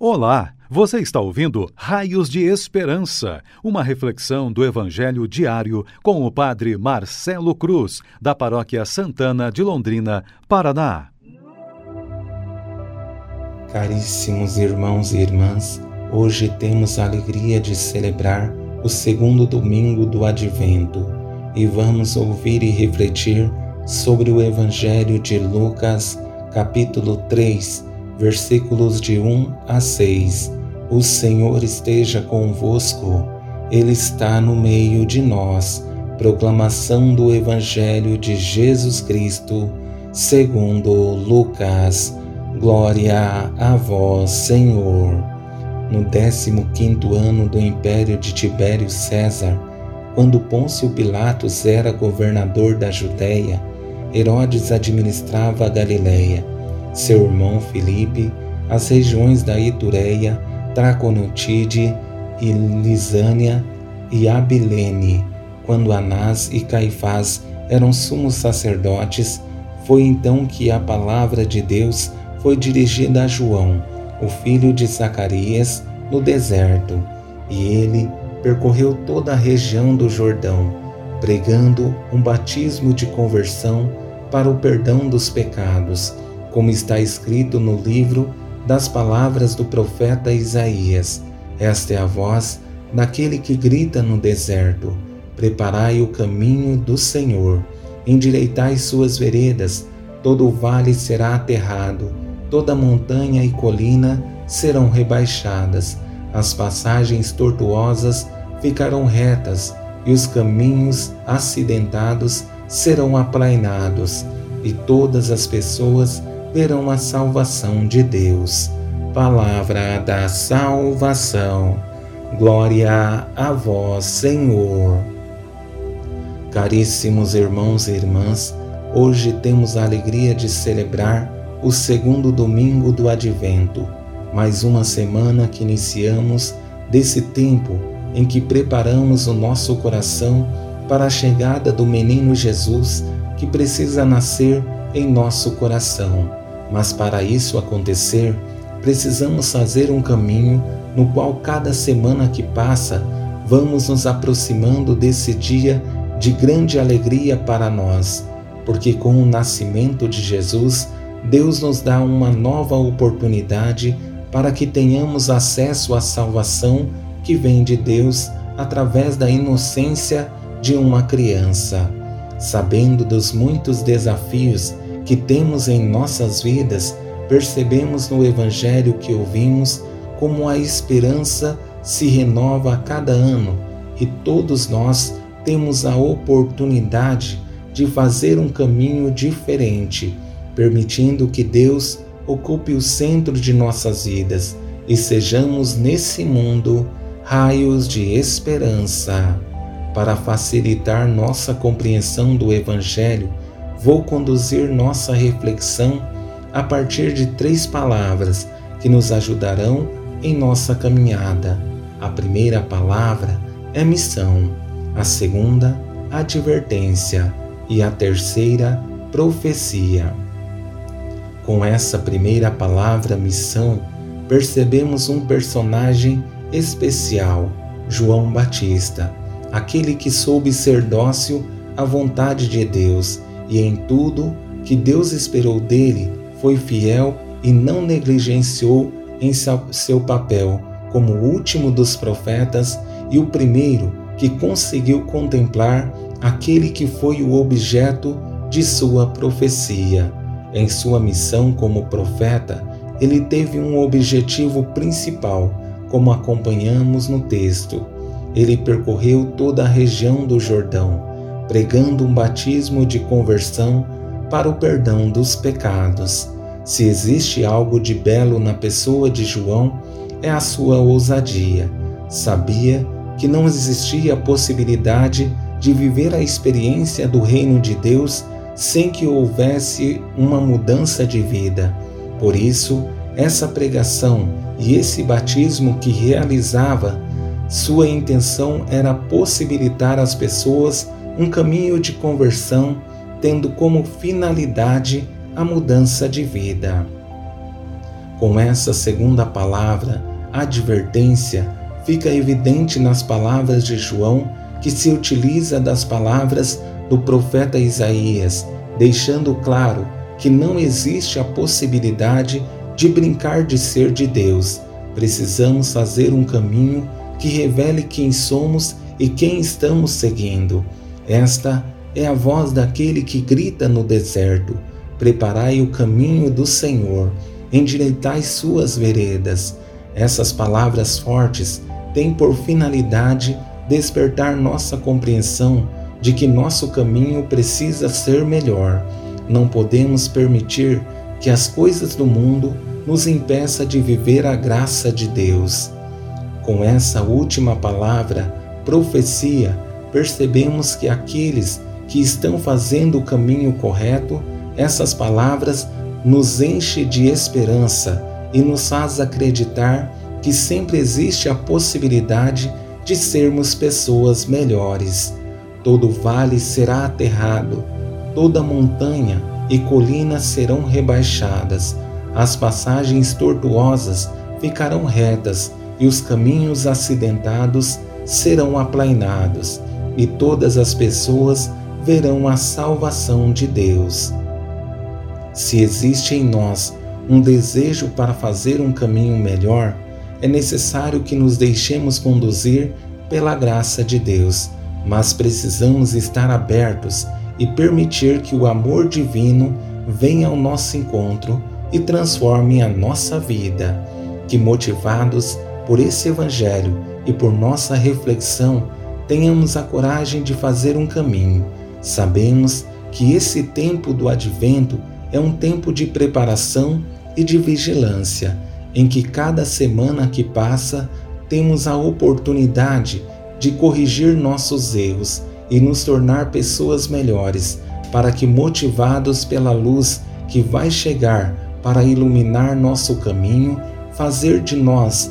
Olá, você está ouvindo Raios de Esperança, uma reflexão do Evangelho diário com o Padre Marcelo Cruz, da Paróquia Santana de Londrina, Paraná. Caríssimos irmãos e irmãs, hoje temos a alegria de celebrar o segundo domingo do Advento e vamos ouvir e refletir sobre o Evangelho de Lucas, capítulo 3 versículos de 1 a 6. O Senhor esteja convosco, Ele está no meio de nós. Proclamação do Evangelho de Jesus Cristo, segundo Lucas. Glória a vós, Senhor. No décimo quinto ano do império de Tibério César, quando Pôncio Pilatos era governador da Judéia, Herodes administrava a Galiléia seu irmão Filipe, as regiões da Itureia, Traconotide e Lisânia e Abilene. Quando Anás e Caifás eram sumos sacerdotes, foi então que a palavra de Deus foi dirigida a João, o filho de Zacarias, no deserto, e ele percorreu toda a região do Jordão, pregando um batismo de conversão para o perdão dos pecados como está escrito no livro das palavras do profeta Isaías. Esta é a voz daquele que grita no deserto: Preparai o caminho do Senhor, endireitai suas veredas, todo o vale será aterrado, toda montanha e colina serão rebaixadas, as passagens tortuosas ficarão retas e os caminhos acidentados serão aplainados, e todas as pessoas verão a salvação de Deus. Palavra da salvação. Glória a vós, Senhor. Caríssimos irmãos e irmãs, hoje temos a alegria de celebrar o segundo domingo do Advento, mais uma semana que iniciamos desse tempo em que preparamos o nosso coração para a chegada do menino Jesus que precisa nascer em nosso coração. Mas para isso acontecer, precisamos fazer um caminho no qual cada semana que passa vamos nos aproximando desse dia de grande alegria para nós, porque com o nascimento de Jesus, Deus nos dá uma nova oportunidade para que tenhamos acesso à salvação que vem de Deus através da inocência de uma criança. Sabendo dos muitos desafios que temos em nossas vidas, percebemos no Evangelho que ouvimos como a esperança se renova a cada ano e todos nós temos a oportunidade de fazer um caminho diferente, permitindo que Deus ocupe o centro de nossas vidas e sejamos nesse mundo raios de esperança. Para facilitar nossa compreensão do Evangelho, vou conduzir nossa reflexão a partir de três palavras que nos ajudarão em nossa caminhada. A primeira palavra é missão, a segunda, advertência e a terceira, profecia. Com essa primeira palavra, missão, percebemos um personagem especial, João Batista, aquele que soube ser dócil à vontade de Deus e em tudo que Deus esperou dele, foi fiel e não negligenciou em seu papel como o último dos profetas e o primeiro que conseguiu contemplar aquele que foi o objeto de sua profecia. Em sua missão como profeta, ele teve um objetivo principal, como acompanhamos no texto. Ele percorreu toda a região do Jordão, pregando um batismo de conversão para o perdão dos pecados. Se existe algo de belo na pessoa de João, é a sua ousadia. Sabia que não existia a possibilidade de viver a experiência do reino de Deus sem que houvesse uma mudança de vida. Por isso, essa pregação e esse batismo que realizava, sua intenção era possibilitar às pessoas um caminho de conversão tendo como finalidade a mudança de vida. Com essa segunda palavra, advertência, fica evidente nas palavras de João que se utiliza das palavras do profeta Isaías, deixando claro que não existe a possibilidade de brincar de ser de Deus. Precisamos fazer um caminho que revele quem somos e quem estamos seguindo. Esta é a voz daquele que grita no deserto: Preparai o caminho do Senhor, endireitai suas veredas. Essas palavras fortes têm por finalidade despertar nossa compreensão de que nosso caminho precisa ser melhor. Não podemos permitir que as coisas do mundo nos impeça de viver a graça de Deus. Com essa última palavra, profecia, percebemos que aqueles que estão fazendo o caminho correto, essas palavras nos enche de esperança e nos faz acreditar que sempre existe a possibilidade de sermos pessoas melhores. Todo vale será aterrado, toda montanha e colina serão rebaixadas, as passagens tortuosas ficarão retas e os caminhos acidentados serão aplainados, e todas as pessoas verão a salvação de Deus. Se existe em nós um desejo para fazer um caminho melhor, é necessário que nos deixemos conduzir pela graça de Deus, mas precisamos estar abertos e permitir que o amor divino venha ao nosso encontro e transforme a nossa vida. Que motivados por esse Evangelho e por nossa reflexão, tenhamos a coragem de fazer um caminho. Sabemos que esse tempo do advento é um tempo de preparação e de vigilância em que cada semana que passa temos a oportunidade de corrigir nossos erros e nos tornar pessoas melhores, para que, motivados pela luz que vai chegar para iluminar nosso caminho, fazer de nós